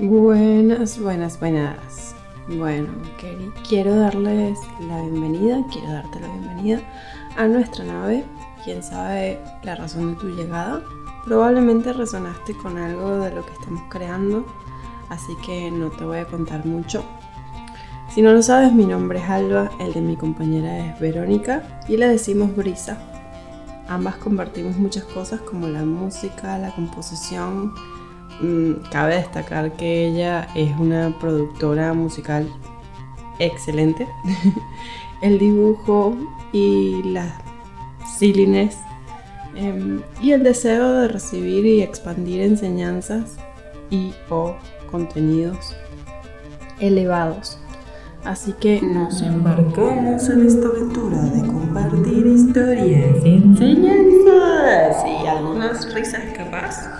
Buenas, buenas, buenas. Bueno, quiero darles la bienvenida, quiero darte la bienvenida a nuestra nave. Quién sabe la razón de tu llegada. Probablemente resonaste con algo de lo que estamos creando, así que no te voy a contar mucho. Si no lo sabes, mi nombre es Alba, el de mi compañera es Verónica y le decimos Brisa. Ambas compartimos muchas cosas como la música, la composición, cabe destacar que ella es una productora musical excelente. el dibujo y las silliness em, y el deseo de recibir y expandir enseñanzas y o contenidos elevados. Así que nos embarcamos en esta aventura de compartir historias, enseñanzas y algunas risas capaz.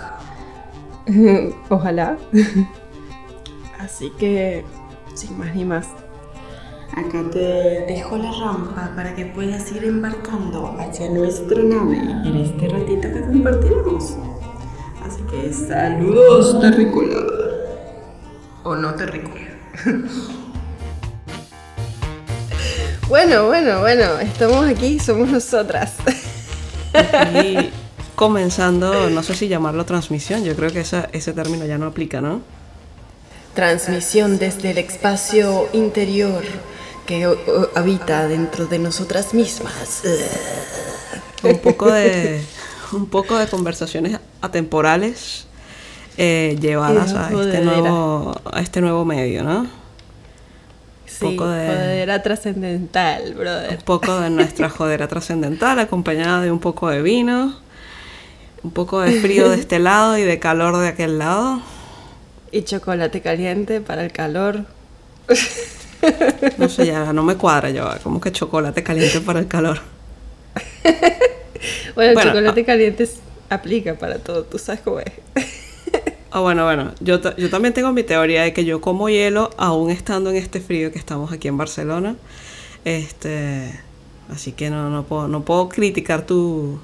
Ojalá. Así que, sin más ni más. Acá te dejo la rampa para que puedas ir embarcando hacia nuestra nave en este ratito que compartiremos. Así que saludos, terrícola. O no terrícola. bueno, bueno, bueno, estamos aquí, somos nosotras. Y comenzando, no sé si llamarlo transmisión, yo creo que ese término ya no aplica, ¿no? Transmisión desde el espacio interior que habita dentro de nosotras mismas. Un poco de, un poco de conversaciones atemporales eh, llevadas a este, nuevo, a este nuevo medio, ¿no? Sí, poco de, jodera trascendental, brother. Un poco de nuestra jodera trascendental, acompañada de un poco de vino un poco de frío de este lado y de calor de aquel lado. Y chocolate caliente para el calor. No sé, ya no me cuadra yo, como que chocolate caliente para el calor. bueno, el chocolate ah. caliente aplica para todo, tú sabes cómo es. Ah, bueno, bueno, yo, yo también tengo mi teoría de que yo como hielo aún estando en este frío que estamos aquí en Barcelona. Este, así que no, no, puedo, no puedo criticar tu,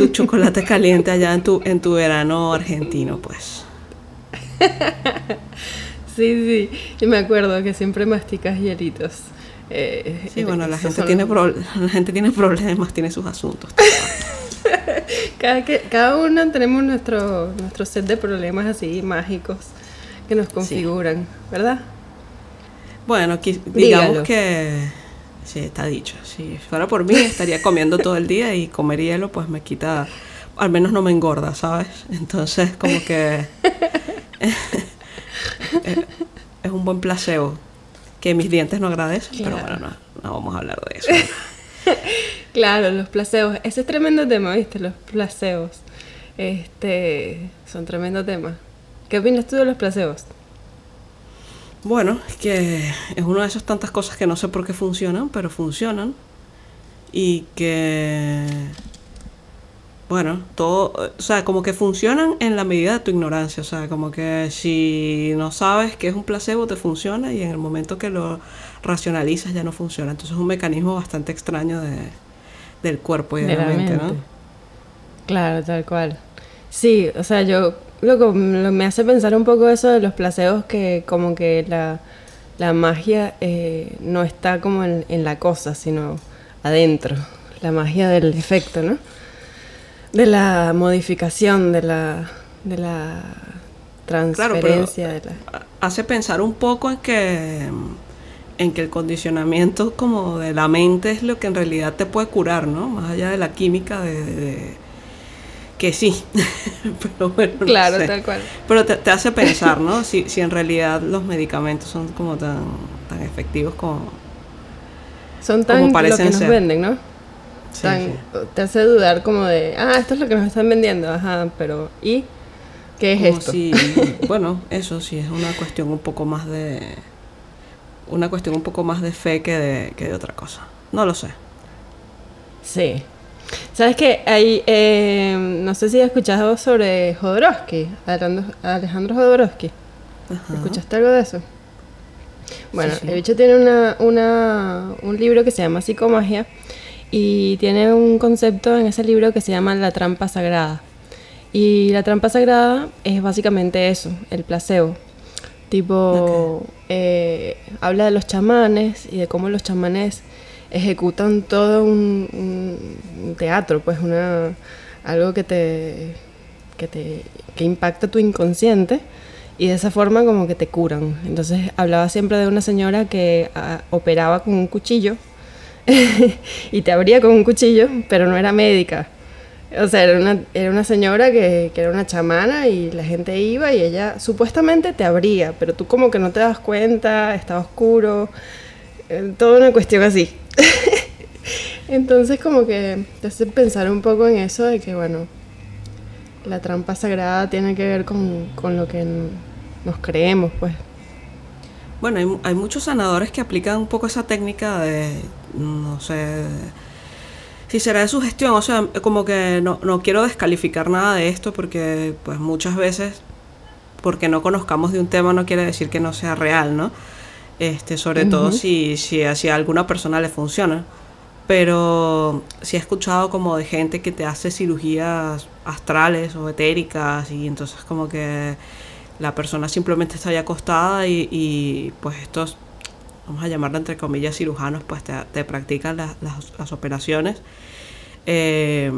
tu chocolate caliente allá en tu, en tu verano argentino, pues. sí, sí, y me acuerdo que siempre masticas hielitos. Eh, sí, bueno, la gente, tiene la gente tiene problemas, tiene sus asuntos. cada, que, cada uno tenemos nuestro, nuestro set de problemas así mágicos que nos configuran, ¿verdad? Bueno, digamos que Sí, está dicho. Si fuera por mí, estaría comiendo todo el día y comer hielo, pues me quita, al menos no me engorda, ¿sabes? Entonces, como que es un buen placebo que mis dientes no agradecen, pero bueno, no, vamos a hablar de eso. claro, los placebos. Ese es tremendo tema, ¿viste? Los placebos. Este, son tremendo tema. ¿Qué opinas tú de los placebos? Bueno, es que es una de esas tantas cosas que no sé por qué funcionan, pero funcionan. Y que, bueno, todo, o sea, como que funcionan en la medida de tu ignorancia. O sea, como que si no sabes que es un placebo, te funciona y en el momento que lo racionalizas ya no funciona. Entonces es un mecanismo bastante extraño de, del cuerpo y de, la, mente, ¿no? Claro, tal cual. Sí, o sea, yo lo, me hace pensar un poco eso de los placebos que como que la, magia eh, no está como en, la cosa, sino adentro. La magia del efecto, ¿no? De la modificación, de la, de la transferencia. Hace pensar un poco en que en que el condicionamiento como de la mente es lo que en realidad te puede curar, ¿no? Más allá de la química de que sí, pero bueno, claro, tal cual. Pero te, hace pensar, ¿no? Si, si en realidad los medicamentos son como tan, tan efectivos como son tan como parecen lo que nos venden, ¿no? Te hace dudar como de, ah, esto es lo que nos están vendiendo, ajá, pero ¿y qué es esto? Si, bueno, eso sí es una cuestión un poco más de una cuestión un poco más de fe que de, que de otra cosa. No lo sé. Sí, ¿Sabes qué? Hay, eh, no sé si has escuchado sobre Jodorowsky, Alejandro Jodorowsky. ¿Escuchaste algo de eso? Bueno, el bicho tiene una, una, un libro que se llama Psicomagia y tiene un concepto en ese libro que se llama La trampa sagrada. Y la trampa sagrada es básicamente eso, el placebo. Tipo, eh, habla de los chamanes y de cómo los chamanes ejecutan todo un, teatro, pues una algo que te, que te que impacta tu inconsciente y de esa forma como que te curan. Entonces hablaba siempre de una señora que ah, operaba con un cuchillo y te abría con un cuchillo, pero no era médica. O sea, era una, era una señora que, que, era una chamana y la gente iba y ella supuestamente te abría, pero tú como que no te das cuenta, estaba oscuro, toda una cuestión así. Entonces como que te hace pensar un poco en eso de que, bueno, la trampa sagrada tiene que ver con, con lo que nos creemos, pues. Bueno, hay, hay, muchos sanadores que aplican un poco esa técnica de, no sé, si será de su gestión, o sea, como que no, no quiero descalificar nada de esto porque pues muchas veces porque no conozcamos de un tema no quiere decir que no sea real, ¿no? Este, sobre todo si, si, a alguna persona le funciona. Pero si he escuchado como de gente que te hace cirugías astrales o etéricas y entonces como que la persona simplemente está ahí acostada y, y pues estos, vamos a llamarlo entre comillas cirujanos, pues te, te practican las, las, operaciones. Eh,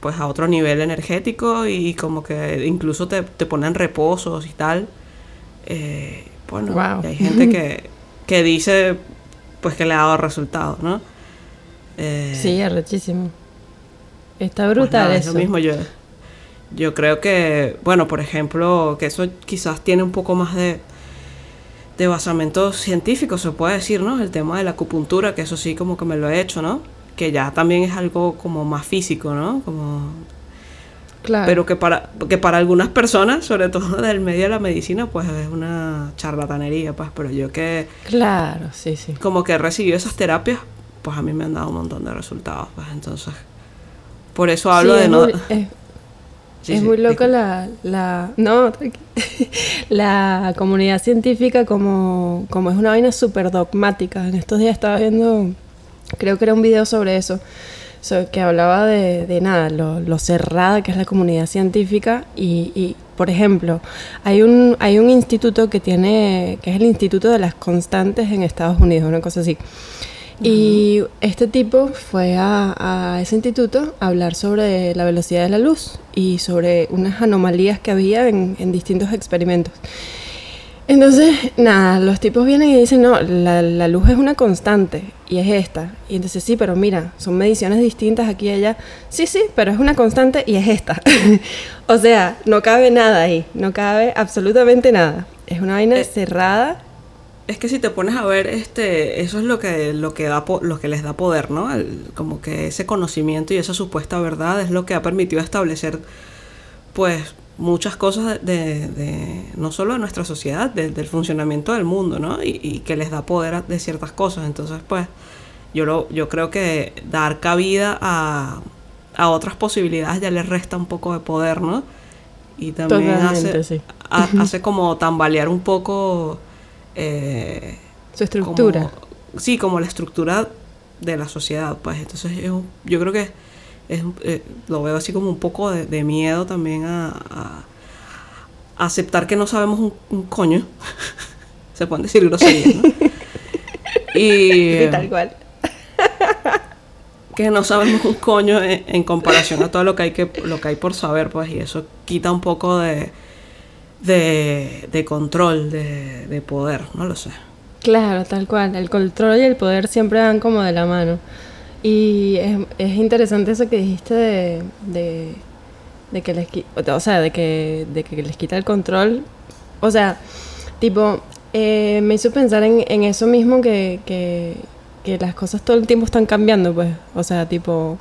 pues a otro nivel energético y como que incluso te, te ponen reposos y tal. Eh, bueno, hay gente que, que dice pues que le ha dado resultados, ¿no? Eh, sí, arrechísimo. Está pues brutal eso. mismo yo. Yo creo que, bueno, por ejemplo, que eso quizás tiene un poco más de, de basamento científico, se puede decir, ¿no? El tema de la acupuntura, que eso sí como que me lo he hecho, ¿no? Que ya también es algo como más físico, ¿no? Como pero que para, que para algunas personas, sobre todo del medio de la medicina, pues es una charlatanería, pues, pero yo que... Claro, sí, sí. Como que he recibido esas terapias, pues a mí me han dado un montón de resultados, pues entonces... Por eso hablo de no... es, muy loca la, la... No, la comunidad científica como, como es una vaina súper dogmática. En estos días estaba viendo, creo que era un video sobre eso que hablaba de, nada, lo, cerrada que es la comunidad científica y, por ejemplo, hay un, hay un instituto que tiene, que es el Instituto de las Constantes en Estados Unidos, una cosa así. Y este tipo fue a, ese instituto a hablar sobre la velocidad de la luz y sobre unas anomalías que había en, en distintos experimentos. Entonces, nada, los tipos vienen y dicen, no, la, luz es una constante y es esta. Y entonces, sí, pero mira, son mediciones distintas aquí y allá. Sí, sí, pero es una constante y es esta. o sea, no cabe nada ahí, no cabe absolutamente nada. Es una vaina eh, cerrada. Es que si te pones a ver, este, eso es lo que, lo que, da lo que les da poder, ¿no? como que ese conocimiento y esa supuesta verdad es lo que ha permitido establecer, pues, muchas cosas de, no solo de nuestra sociedad, del funcionamiento del mundo, ¿no? Y, que les da poder de ciertas cosas. Entonces, pues, yo, lo, yo creo que dar cabida a, a otras posibilidades ya les resta un poco de poder, ¿no? Y también hace, hace como tambalear un poco... Eh, Su estructura. sí, como la estructura de la sociedad, pues. Entonces, yo, yo creo que eh, lo veo así como un poco de, miedo también a, aceptar que no sabemos un, coño. Se pueden decir groserías, ¿no? y tal cual. que no sabemos un coño en, comparación a todo lo que hay que lo que hay por saber, pues, y eso quita un poco de de, de control, de, de poder, no lo sé. Claro, tal cual. El control y el poder siempre van como de la mano. Y es, es interesante eso que dijiste de, de, que les o sea, de que, de que les quita el control. O sea, tipo, eh, me hizo pensar en, en eso mismo que, que, las cosas todo el tiempo están cambiando, pues. O sea, tipo,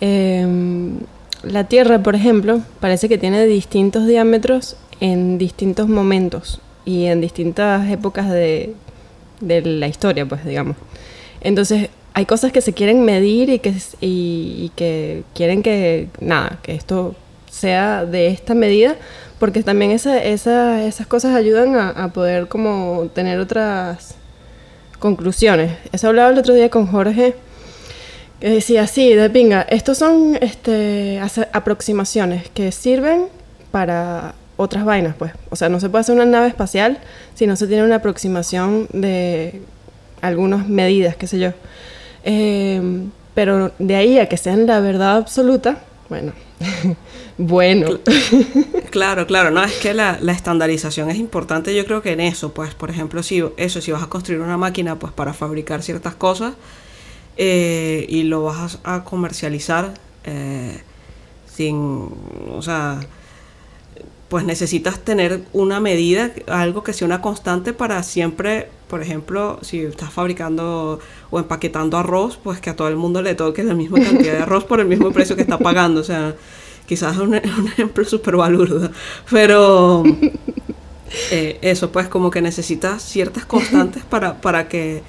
em, la Tierra, por ejemplo, parece que tiene distintos diámetros en distintos momentos y en distintas épocas de, de la historia, pues, digamos. Entonces, hay cosas que se quieren medir y que, quieren que, nada, que esto sea de esta medida, porque también esa, esa, esas cosas ayudan a, poder como tener otras conclusiones. Eso hablaba el otro día con Jorge, que decía, sí, de pinga, estos son este, aproximaciones que sirven para otras vainas, pues. O sea, no se puede hacer una nave espacial si no se tiene una aproximación de algunas medidas, qué sé yo. Em, pero de ahí a que sean la verdad absoluta, bueno, bueno. Claro, claro, no, es que la, estandarización es importante, yo creo que en eso, pues, por ejemplo, si eso, si vas a construir una máquina, pues, para fabricar ciertas cosas eh, y lo vas a comercializar eh, sin, o sea, pues necesitas tener una medida, algo que sea una constante para siempre, por ejemplo, si estás fabricando o empaquetando arroz, pues que a todo el mundo le toque la misma cantidad de arroz por el mismo precio que está pagando. O sea, quizás es un, ejemplo súper valurdo, pero eh, eso, pues como que necesitas ciertas constantes para, para que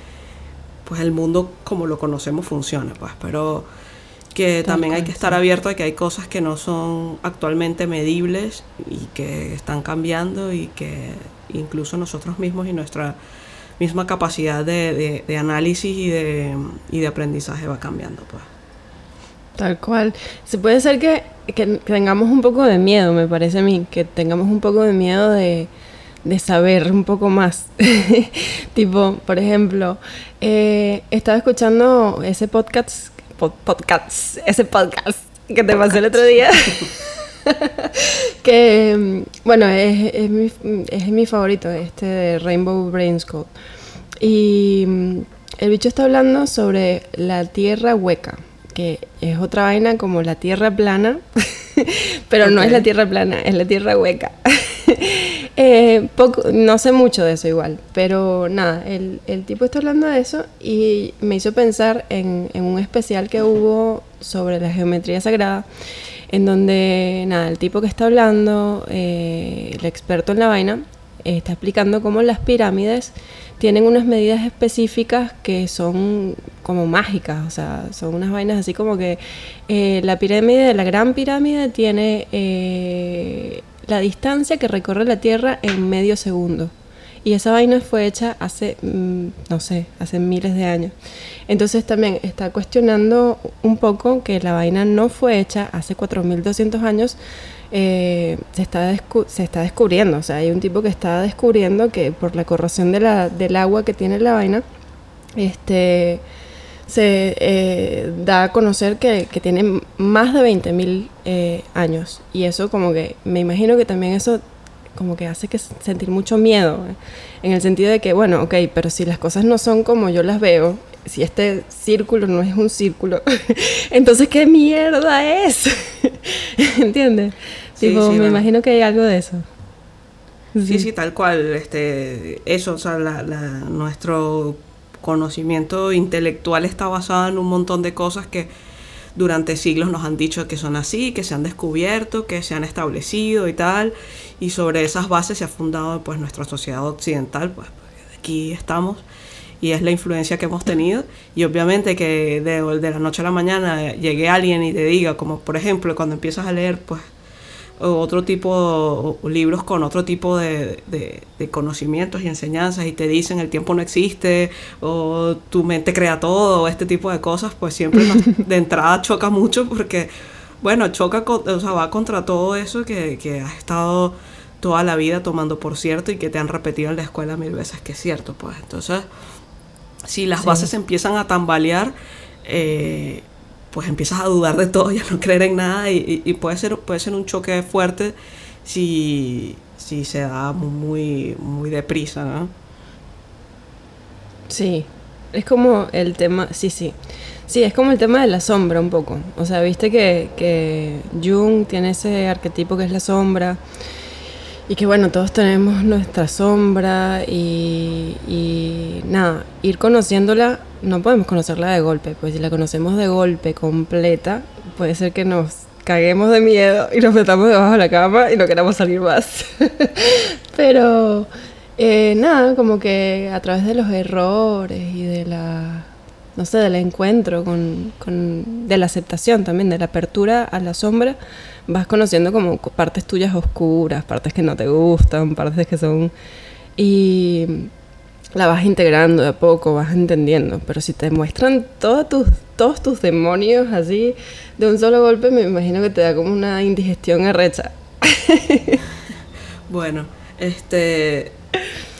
pues el mundo como lo conocemos funcione, pues, pero que también hay que estar abierto a que hay cosas que no son actualmente medibles y que están cambiando y que incluso nosotros mismos y nuestra misma capacidad de, análisis y de, y de aprendizaje va cambiando. Pues. Tal cual. Se puede ser que, tengamos un poco de miedo, me parece a mí, que tengamos un poco de miedo de, saber un poco más. tipo, por ejemplo, eh, estaba escuchando ese podcast podcast, ese podcast que te pasé el otro día. que, bueno, es, es, mi, es mi favorito, este de Rainbow Brains Code. Y mm, el bicho está hablando sobre la tierra hueca, que es otra vaina como la tierra plana, pero no es la tierra plana, es la tierra hueca. Eh, poco, no sé mucho de eso igual, pero nada, el, el, tipo está hablando de eso y me hizo pensar en, en, un especial que hubo sobre la geometría sagrada, en donde nada, el tipo que está hablando, eh, el experto en la vaina, está explicando cómo las pirámides tienen unas medidas específicas que son como mágicas, o sea, son unas vainas así como que eh, la pirámide, la gran pirámide tiene eh, la distancia que recorre la Tierra en medio segundo. Y esa vaina fue hecha hace, mm, no sé, hace miles de años. Entonces también está cuestionando un poco que la vaina no fue hecha hace 4.200 años. Eh, se, está se está descubriendo, o sea, hay un tipo que está descubriendo que por la corrosión del agua que tiene la vaina, este, se eh, da a conocer que, que tiene más de 20.000 eh, años. Y eso como que, me imagino que también eso como que hace que sentir mucho miedo, ¿eh? en el sentido de que, bueno, ok, pero si las cosas no son como yo las veo, si este círculo no es un círculo, entonces ¿qué mierda es? ¿Entiendes? me imagino que hay algo de eso. Sí, sí, tal cual. Este, eso, o sea, la, nuestro conocimiento intelectual está basado en un montón de cosas que durante siglos nos han dicho que son así, que se han descubierto, que se han establecido y tal, y sobre esas bases se ha fundado pues nuestra sociedad occidental, pues, aquí estamos y es la influencia que hemos tenido. Y obviamente que de, de la noche a la mañana llegue alguien y te diga, como por ejemplo cuando empiezas a leer pues otro tipo, libros con otro tipo de, conocimientos y enseñanzas y te dicen el tiempo no existe o tu mente crea todo o este tipo de cosas, pues siempre de entrada choca mucho porque, bueno, choca, o sea, va contra todo eso que, que has estado toda la vida tomando por cierto y que te han repetido en la escuela mil veces que es cierto, pues. Entonces, si las bases empiezan a tambalear, eh, pues empiezas a dudar de todo y a no creer en nada y, puede, ser, puede ser un choque fuerte si, si se da muy, muy deprisa, ¿no? Sí, es como el tema, sí, sí. Sí, es como el tema de la sombra un poco. O sea, viste que, que Jung tiene ese arquetipo que es la sombra y que bueno, todos tenemos nuestra sombra y, y, nada, ir conociéndola, no podemos conocerla de golpe, pues si la conocemos de golpe completa, puede ser que nos caguemos de miedo y nos metamos debajo de la cama y no queramos salir más. Pero eh, nada, como que a través de los errores y de la, no sé, del encuentro con, con de la aceptación también, de la apertura a la sombra, vas conociendo como partes tuyas oscuras, partes que no te gustan, partes que son... Y, la vas integrando de a poco, vas entendiendo. Pero si te muestran todos tus, todos tus demonios así de un solo golpe, me imagino que te da como una indigestión arrecha. bueno, este.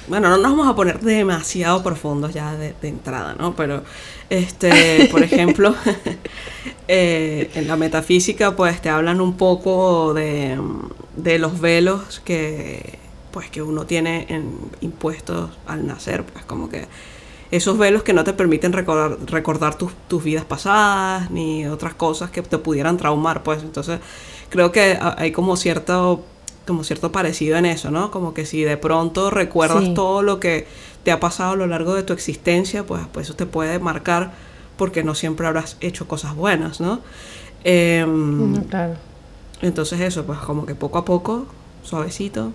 Bueno, no nos vamos a poner demasiado profundos ya de, entrada, ¿no? Pero, este, por ejemplo, eh, en la metafísica, pues te hablan un poco de, de los velos que pues que uno tiene en, impuestos al nacer, pues como que esos velos que no te permiten recordar, recordar tus, tus vidas pasadas ni otras cosas que te pudieran traumar, pues entonces creo que hay como cierto como cierto parecido en eso, ¿no? Como que si de pronto recuerdas todo lo que te ha pasado a lo largo de tu existencia, pues, pues eso te puede marcar porque no siempre habrás hecho cosas buenas, ¿no? Em, claro. Entonces eso, pues como que poco a poco, suavecito,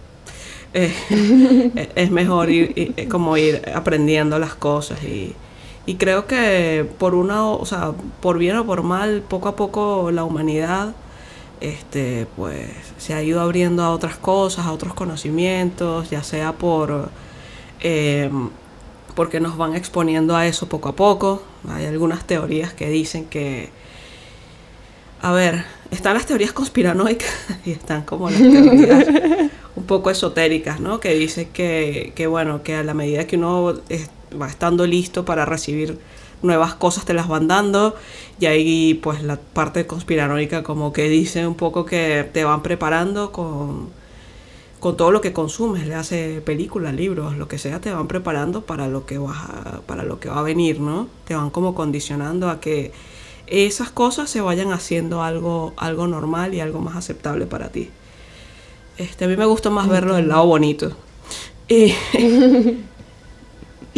eh, es mejor ir, eh, como ir aprendiendo las cosas y, creo que por una, o sea, por bien o por mal, poco a poco la humanidad este pues se ha ido abriendo a otras cosas, a otros conocimientos, ya sea por eh, porque nos van exponiendo a eso poco a poco. Hay algunas teorías que dicen que a ver, están las teorías conspiranoicas y están como las teorías poco esotéricas, ¿no? Que dice que, que bueno, que a la medida que uno va estando listo para recibir nuevas cosas te las van dando y ahí pues la parte conspiranoica como que dice un poco que te van preparando con, con todo lo que consumes, le hace películas, libros, lo que sea, te van preparando para lo que va para lo que va a venir, ¿no? Te van como condicionando a que esas cosas se vayan haciendo algo algo normal y algo más aceptable para ti. Este, a mí me gusta más verlo del lado bonito.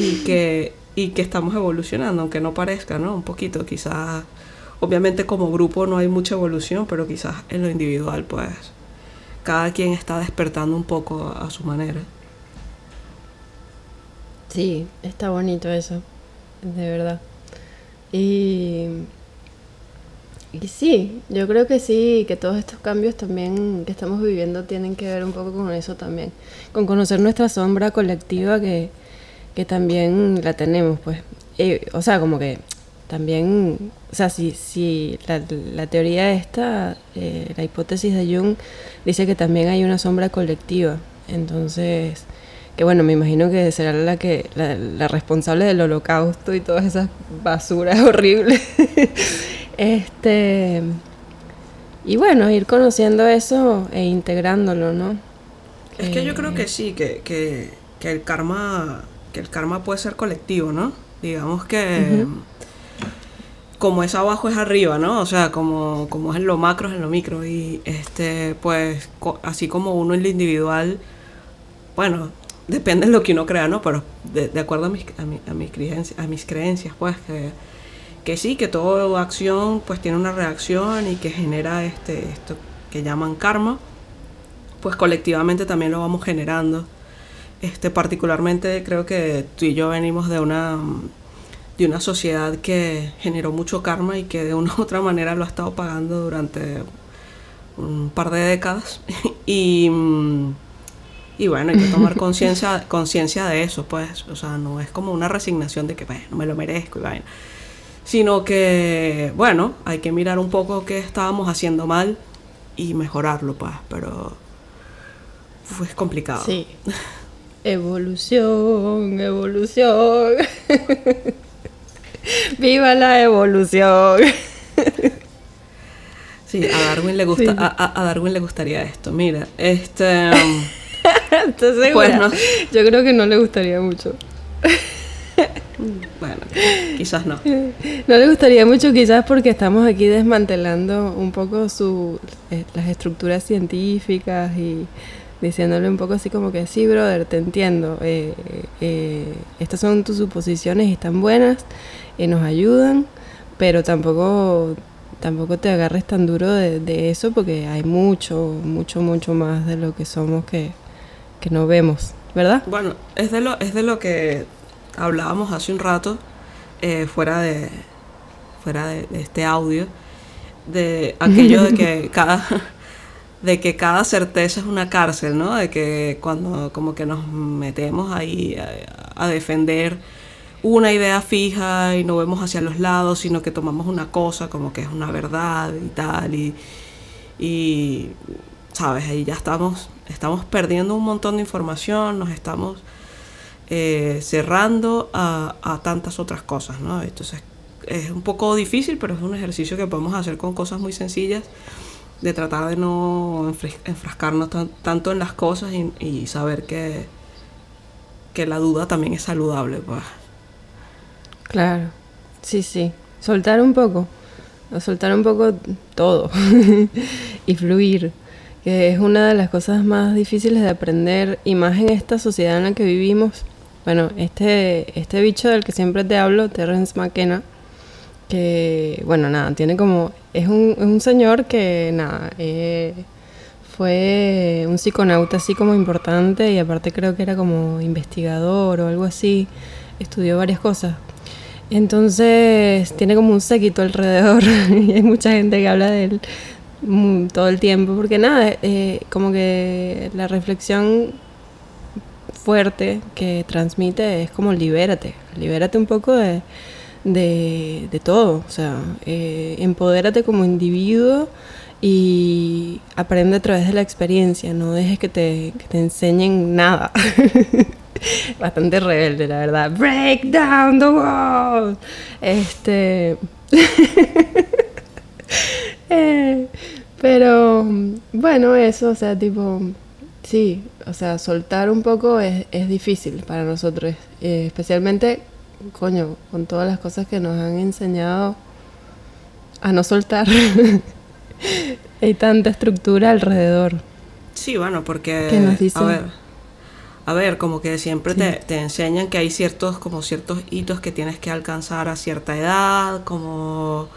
Y, que, y que estamos evolucionando, aunque no parezca, ¿no? Un poquito, quizás. Obviamente como grupo no hay mucha evolución, pero quizás en lo individual, pues, cada quien está despertando un poco a su manera. Sí, está bonito eso, de verdad. Y y sí, yo creo que sí, que todos estos cambios también que estamos viviendo tienen que ver un poco con eso también, con conocer nuestra sombra colectiva que, que también la tenemos, pues. o sea, como que también, o sea, si, si la, la teoría esta, eh, la hipótesis de Jung, dice que también hay una sombra colectiva, entonces, que bueno, me imagino que será la que la, la responsable del holocausto y todas esas basuras horribles. Este. Y bueno, ir conociendo eso e integrándolo, ¿no? Es que yo creo que sí, que, que, que, el karma. que el karma puede ser colectivo, ¿no? Digamos que. Como es abajo es arriba, ¿no? O sea, como, como es en lo macro es en lo micro. Y este, pues, así como uno en lo individual, bueno, depende de lo que uno crea, ¿no? Pero de, de acuerdo a mis, a, a, mis creencias, a mis creencias, pues, que que sí, que toda acción pues tiene una reacción y que genera este, esto que llaman karma, pues colectivamente también lo vamos generando. Este, particularmente creo que tú y yo venimos de una, de una sociedad que generó mucho karma y que de una u otra manera lo ha estado pagando durante un par de décadas. y, y bueno, hay que tomar conciencia de eso, pues. O sea, no es como una resignación de que, bueno, me lo merezco y vaina sino que, bueno, hay que mirar un poco qué estábamos haciendo mal y mejorarlo, pues, pero fue complicado. Sí. Evolución, evolución. ¡Viva la evolución! Sí, a Darwin le gusta, a, Darwin le gustaría esto. Mira, este. Entonces, pues Yo creo que no le gustaría mucho. Bueno, quizás no. No le gustaría mucho, quizás porque estamos aquí desmantelando un poco su, eh, las estructuras científicas y diciéndole un poco así como que sí, brother, te entiendo. Eh, eh, estas son tus suposiciones y están buenas y nos ayudan, pero tampoco tampoco te agarres tan duro de, de, eso porque hay mucho, mucho, mucho más de lo que somos que, que no vemos, ¿verdad? Bueno, es de lo, es de lo que hablábamos hace un rato, eh, fuera, de, fuera de, este audio, de aquello de que cada, de que cada certeza es una cárcel, ¿no? De que cuando como que nos metemos ahí a, a defender una idea fija y no vemos hacia los lados, sino que tomamos una cosa como que es una verdad y tal, y, y sabes, ahí ya estamos, estamos perdiendo un montón de información, nos estamos eh, cerrando a, tantas otras cosas, ¿no? Entonces es un poco difícil, pero es un ejercicio que podemos hacer con cosas muy sencillas, de tratar de no enfrascarnos tanto en las cosas y, y, saber que, que la duda también es saludable, pues. Claro, sí, sí. Soltar un poco, soltar un poco todo y fluir, que es una de las cosas más difíciles de aprender y más en esta sociedad en la que vivimos. Bueno, este, este bicho del que siempre te hablo, Terence McKenna, que, bueno, nada, tiene como, es un, es un señor que, nada, eh, fue un psiconauta así como importante y aparte creo que era como investigador o algo así, estudió varias cosas, entonces tiene como un séquito alrededor y hay mucha gente que habla de él todo el tiempo, porque nada, eh, como que la reflexión fuerte que transmite es como libérate, libérate un poco de, de, todo, o sea, eh, empodérate como individuo y aprende a través de la experiencia, no dejes que te, que te enseñen nada. bastante rebelde, la verdad. Break down the wall. Este. eh, pero bueno, eso, o sea, tipo. Sí, o sea, soltar un poco es, es difícil para nosotros. Eh, especialmente, coño, con todas las cosas que nos han enseñado a no soltar. Hay tanta estructura alrededor. Sí, bueno, porque. ¿Qué nos dicen? A ver a ver, como que siempre te, te, enseñan que hay ciertos, como ciertos hitos que tienes que alcanzar a cierta edad, como,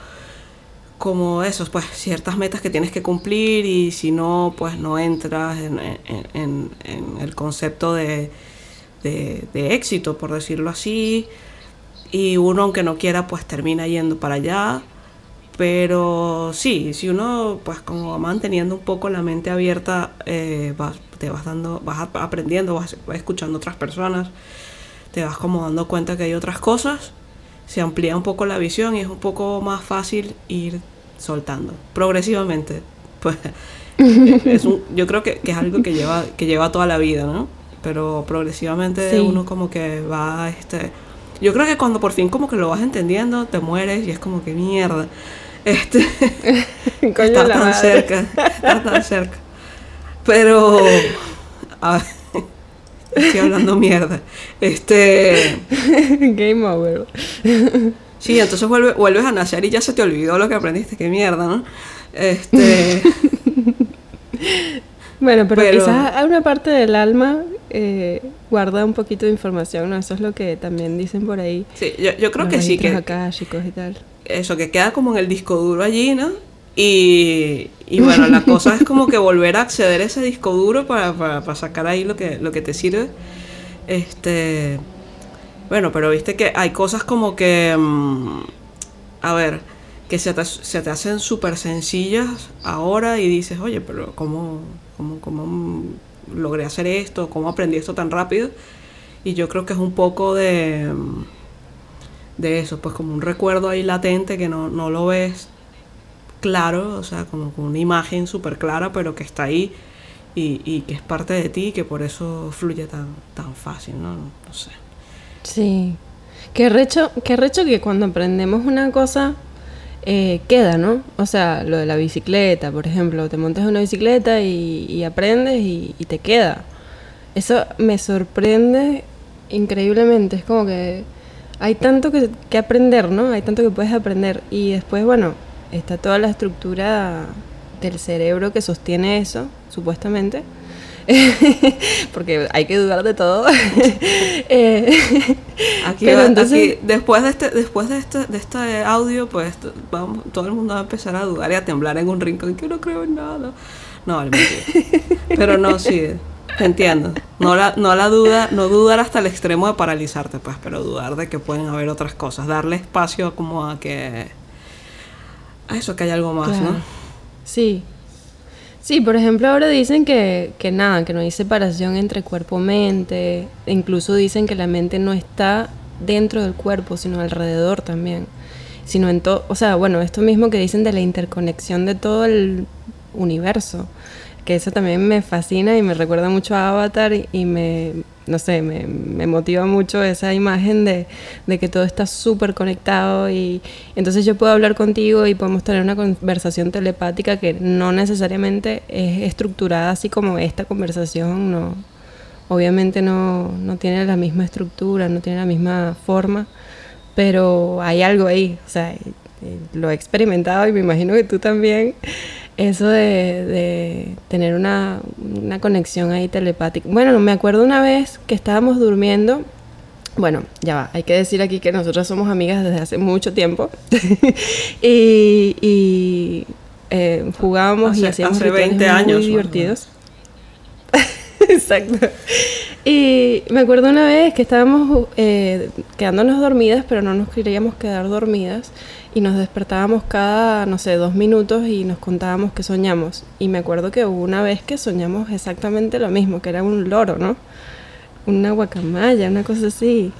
como esos, pues ciertas metas que tienes que cumplir y si no, pues no entras en, el concepto de, de, éxito, por decirlo así. Y uno, aunque no quiera, pues termina yendo para allá. Pero sí, si uno, pues como va manteniendo un poco la mente abierta, eh, va te vas dando, vas aprendiendo, vas, escuchando otras personas, te vas como dando cuenta que hay otras cosas, se amplía un poco la visión y es un poco más fácil ir soltando progresivamente. Pues es un, yo creo que, que, es algo que lleva, que lleva toda la vida, ¿no? Pero progresivamente sí. uno como que va, este, yo creo que cuando por fin como que lo vas entendiendo, te mueres y es como que mierda. Este, estar tan madre. cerca, estar tan cerca. Pero. A ver, estoy hablando mierda. Este. Game over. Sí, entonces vuelve, vuelves a nacer y ya se te olvidó lo que aprendiste. Qué mierda, ¿no? Este. bueno, pero, pero, quizás hay una parte del alma eh, guarda un poquito de información, ¿no? Eso es lo que también dicen por ahí. Sí, yo, yo creo que sí. Que, y tal. Eso, que queda como en el disco duro allí, ¿no? Y, bueno, la cosa es como que volver a acceder a ese disco duro para, para, sacar ahí lo que, lo que te sirve. Este. Bueno, pero viste que hay cosas como que. Mmm, a ver, que se te, se te hacen súper sencillas ahora y dices, oye, pero ¿cómo, cómo, ¿cómo logré hacer esto? ¿Cómo aprendí esto tan rápido? Y yo creo que es un poco de. de eso, pues como un recuerdo ahí latente que no, no lo ves claro, o sea, como con una imagen súper clara, pero que está ahí y, que es parte de ti y que por eso fluye tan, tan fácil, ¿no? No sé. Sí. Qué recho, qué recho que cuando aprendemos una cosa eh, queda, ¿no? O sea, lo de la bicicleta, por ejemplo, te montas una bicicleta y, aprendes y, te queda. Eso me sorprende increíblemente, es como que hay tanto que aprender, ¿no? Hay tanto que puedes aprender y después, bueno, está toda la estructura del cerebro que sostiene eso, supuestamente. porque hay que dudar de todo. eh, aquí, va, entonces... aquí, después de este, después de este, de este audio, pues vamos, todo el mundo va a empezar a dudar y a temblar en un rincón que no creo en nada. No, Pero no, sí, te entiendo. No la, no la duda, no dudar hasta el extremo de paralizarte, pues, pero dudar de que pueden haber otras cosas. Darle espacio como a que eso que hay algo más. ¿no? Sí. Sí, por ejemplo, ahora dicen que, que nada, que no hay separación entre cuerpo-mente. Incluso dicen que la mente no está dentro del cuerpo, sino alrededor también. Sino en todo, o sea, bueno, esto mismo que dicen de la interconexión de todo el universo que eso también me fascina y me recuerda mucho a Avatar y, me, no sé, me, me, motiva mucho esa imagen de, de que todo está súper conectado y entonces yo puedo hablar contigo y podemos tener una conversación telepática que no necesariamente es estructurada así como esta conversación, no, obviamente no, no tiene la misma estructura, no tiene la misma forma, pero hay algo ahí, o sea, lo he experimentado y me imagino que tú también eso de, tener una, conexión ahí telepática. Bueno, me acuerdo una vez que estábamos durmiendo. Bueno, ya va, hay que decir aquí que nosotros somos amigas desde hace mucho tiempo. y, eh, jugábamos y hacíamos hace 20 años, muy divertidos. Exacto. Y me acuerdo una vez que estábamos eh, quedándonos dormidas, pero no nos queríamos quedar dormidas y nos despertábamos cada, no sé, dos minutos y nos contábamos que soñamos. Y me acuerdo que hubo una vez que soñamos exactamente lo mismo, que era un loro, ¿no? Una guacamaya, una cosa así.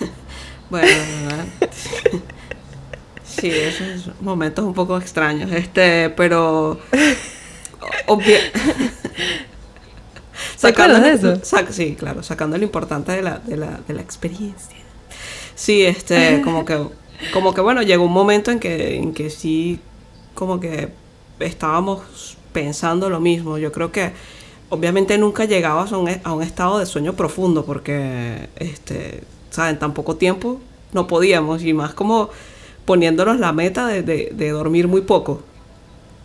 bueno, sí, esos momentos un poco extraños, este, pero... sacando de eso? sí, claro, sacando lo importante de la, de la, de la experiencia. Sí, este, como que como que bueno, llegó un momento en que, en que sí, como que estábamos pensando lo mismo. Yo creo que obviamente nunca llegabas a un, a un estado de sueño profundo porque, este, en tan poco tiempo no podíamos y más como poniéndonos la meta de, de, dormir muy poco.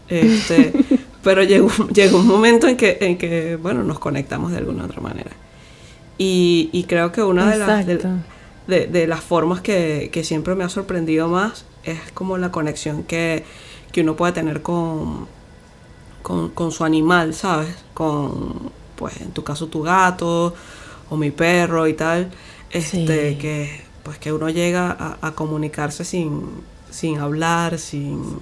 Este, pero llegó, llegó un momento en que, en que, bueno, nos conectamos de alguna otra manera. Y, y creo que una de las, de, de las formas que, que, siempre me ha sorprendido más es como la conexión que, que uno puede tener con, con, con, su animal, ¿sabes? Con, pues en tu caso, tu gato o mi perro y tal. Este, que, pues que uno llega a, a comunicarse sin, sin hablar, sin,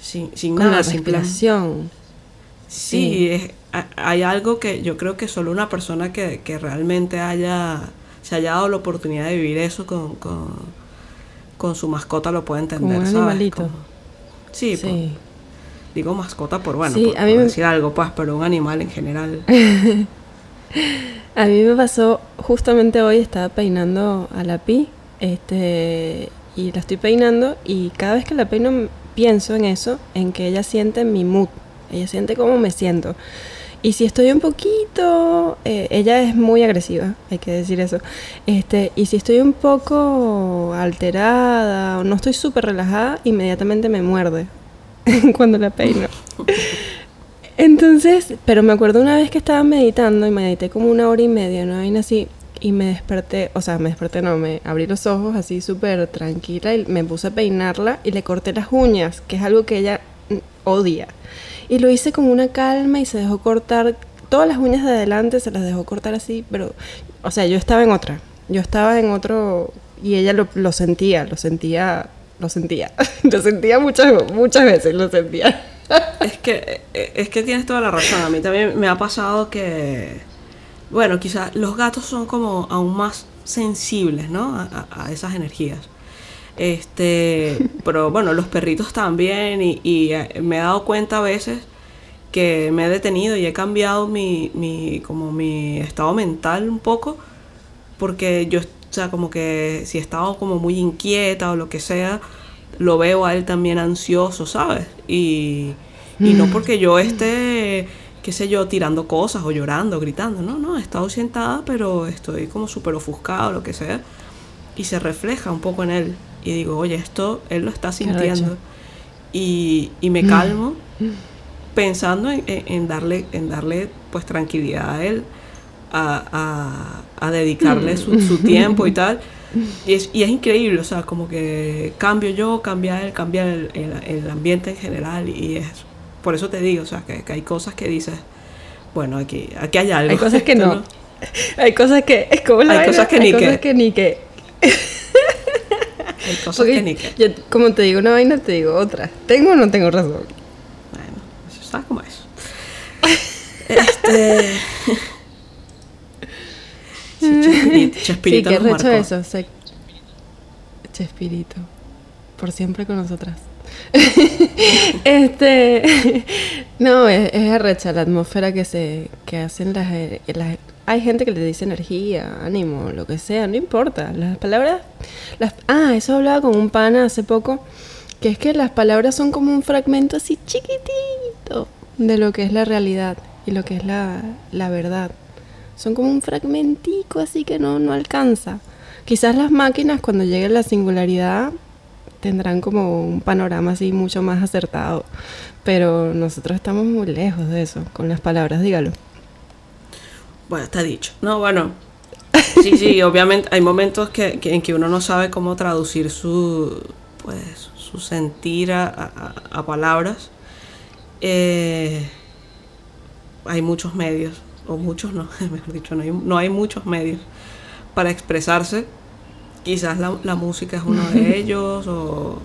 sin, sin con nada. La respiración. Sí, Es, hay algo que yo creo que solo una persona que, que realmente haya se haya dado la oportunidad de vivir eso con, con, su mascota lo puede entender. un animalito. sí, pues, digo mascota por bueno, por, decir algo, pues, pero un animal en general. a mí me pasó, justamente hoy estaba peinando a la pi, este, y la estoy peinando, y cada vez que la peino pienso en eso, en que ella siente mi mood, ella siente cómo me siento. Y si estoy un poquito, eh, ella es muy agresiva, hay que decir eso. Este, y si estoy un poco alterada o no estoy súper relajada, inmediatamente me muerde cuando la peino. Entonces, pero me acuerdo una vez que estaba meditando y medité como una hora y media, ¿no? Y así, y me desperté, o sea, me desperté, no, me abrí los ojos así súper tranquila y me puse a peinarla y le corté las uñas, que es algo que ella mm, odia. Y lo hice con una calma y se dejó cortar. Todas las uñas de adelante se las dejó cortar así, pero, o sea, yo estaba en otra. Yo estaba en otro. Y ella lo, lo sentía, lo sentía, lo sentía. lo sentía muchas, muchas veces, lo sentía. es que, es que tienes toda la razón. A mí también me ha pasado que. Bueno, quizás los gatos son como aún más sensibles, ¿no? a esas energías. Este, pero bueno, los perritos también y, eh, me he dado cuenta a veces que me he detenido y he cambiado mi, mi, como mi estado mental un poco porque yo, o sea, como que si he estado como muy inquieta o lo que sea, lo veo a él también ansioso, ¿sabes? Y, y no mm. porque yo esté, qué sé yo, tirando cosas o llorando, gritando, no, no, he estado sentada, pero estoy como súper ofuscado, lo que sea, y se refleja un poco en él y digo, oye, esto él lo está sintiendo. Y, y, me calmo pensando en, darle, en darle pues tranquilidad a él, a, a, dedicarle su, su, tiempo y tal. Y es, y es increíble, o sea, como que cambio yo, cambia él, cambia el, el, ambiente en general y es por eso te digo, o sea, que, hay cosas que dices, bueno, aquí, aquí hay algo. Hay cosas que no. Hay cosas que, es como la hay cosas que, ni cosas que ni que. Hay cosas que ni Yo, como te digo una vaina, te digo otra. ¿Tengo o no tengo razón? Bueno, eso ¿sabes cómo es? este. Sí, Chespirito, Chespirito sí, qué nos recho marcó. eso. se- Chespirito. Por siempre con nosotras. este. No, es, es arrecha la atmósfera que se. que hacen las, eh, las- Hay gente que le dice energía, ánimo, lo que sea, no importa. Las palabras. Las, ah, eso hablaba con un pana hace poco. Que es que las palabras son como un fragmento así chiquitito de lo que es la realidad y lo que es la, la verdad. Son como un fragmentico así que no, no alcanza. Quizás las máquinas cuando llegue la singularidad tendrán como un panorama así mucho más acertado. Pero nosotros estamos muy lejos de eso, con las palabras, dígalo. Bueno, está dicho. No, bueno. Sí, sí, obviamente hay momentos que, que- en que uno no sabe cómo traducir su, pues, su sentir a, a- a palabras. Eh, hay muchos medios, o muchos no, mejor dicho, no hay, no hay muchos medios para expresarse. Quizás la, la música es uno de ellos, o,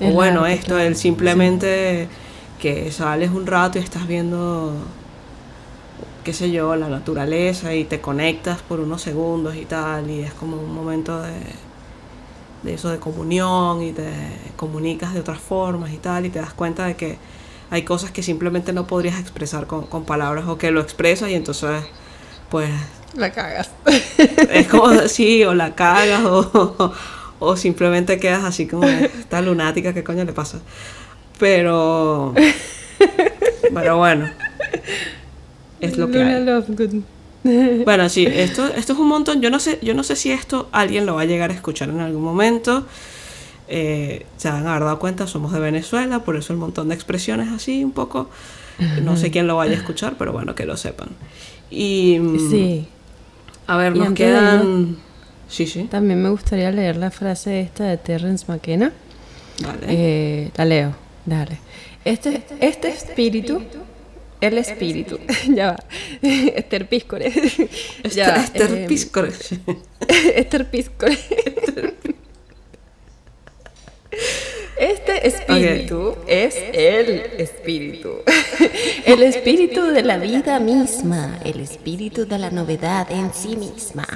o bueno, esto, el simplemente que sales un rato y estás viendo qué sé yo, la naturaleza y te conectas por unos segundos y tal, y es como un momento de, de eso de comunión y te comunicas de otras formas y tal, y te das cuenta de que hay cosas que simplemente no podrías expresar con, con palabras o que lo expresas y entonces pues La cagas. es como sí, o la cagas o, o simplemente quedas así como esta lunática, ¿qué coño le pasa? Pero, pero bueno, es lo que Luna hay. Lovegood. Bueno, sí, esto, esto es un montón. Yo no sé, yo no sé si esto alguien lo va a llegar a escuchar en algún momento. Eh, se van a haber dado cuenta, somos de Venezuela, por eso el montón de expresiones así un poco. No sé quién lo vaya a escuchar, pero bueno, que lo sepan. Y mm, Sí, a ver, nos quedan. Sí, sí. también me gustaría leer la frase esta de Terrence McKenna. Vale. Eh, la leo, dale. Este, este espíritu, el espíritu, ya va, Esther Píscore. Ya va, Esther Píscore. Esther Píscore. Este espíritu es el espíritu. El espíritu de la vida misma, el espíritu de la novedad en sí misma.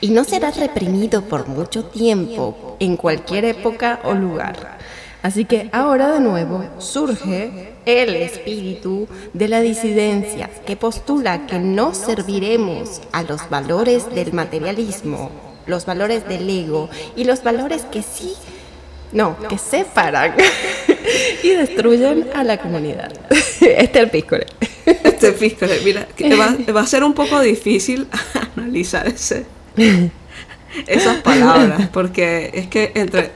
Y no será reprimido por mucho tiempo, en cualquier época o lugar. Así que ahora de nuevo surge el espíritu de la disidencia que postula que no serviremos a los valores del materialismo, los valores del ego y los valores que sí no, que separan y destruyen a la comunidad. Este es el pícole. Este Píscore, mira, va, va a ser un poco difícil analizar ese, esas palabras, porque es que entre.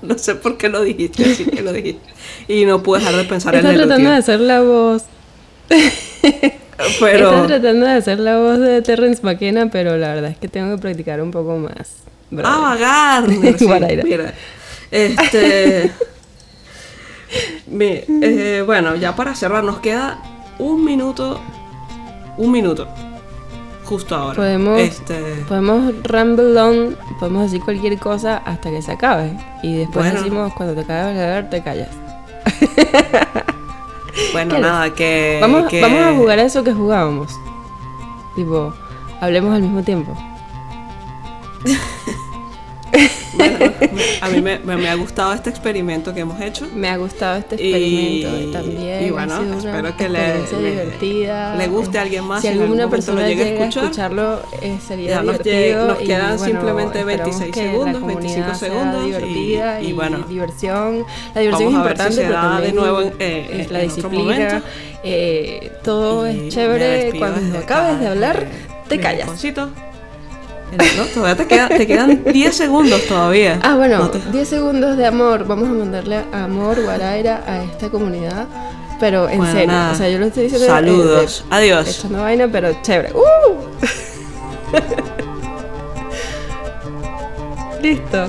no sé por qué lo dijiste, así que lo dijiste. Y no pude dejar de pensar en el tratando de hacer la voz. Pero. Está tratando de hacer la voz de Terrence McKenna, pero la verdad es que tengo que practicar un poco más. brother. Ah, Gardner, sí, mira. Este. mi- eh, bueno, ya para cerrar, nos queda un minuto. Un minuto. Justo ahora. Podemos, Este. podemos ramble on, podemos decir cualquier cosa hasta que se acabe. Y después Bueno. decimos, cuando te acabes de leer, te callas. Bueno, ¿Qué nada, que. Vamos, que- vamos a jugar a eso que jugábamos. Tipo, hablemos al mismo tiempo. Bueno, a mí me, me- me ha gustado este experimento que hemos hecho. Me ha gustado este Y- experimento y, también y ha bueno, una espero que le- divertida. le guste a alguien más Si y alguna persona llega a escuchar. escucharlo, eh, sería Ya divertido. nos y, quedan bueno, simplemente esperamos 26 que la segundos, comunidad 25 sea segundos y- divertida y, y bueno, diversión. La diversión vamos es si importante, se pero da de también nuevo en- eh, es la disciplina. eh, todo Y es chévere cuando acabes de hablar, te callas. No, todavía te, queda- te quedan 10 segundos todavía. Ah, bueno, No te- 10 segundos de amor. Vamos a mandarle amor, guaraira a esta comunidad. Pero en Bueno, serio, nada. o sea, yo lo estoy diciendo. Saludos. eh, Adiós. Echando vaina, pero chévere. ¡Uh! Listo.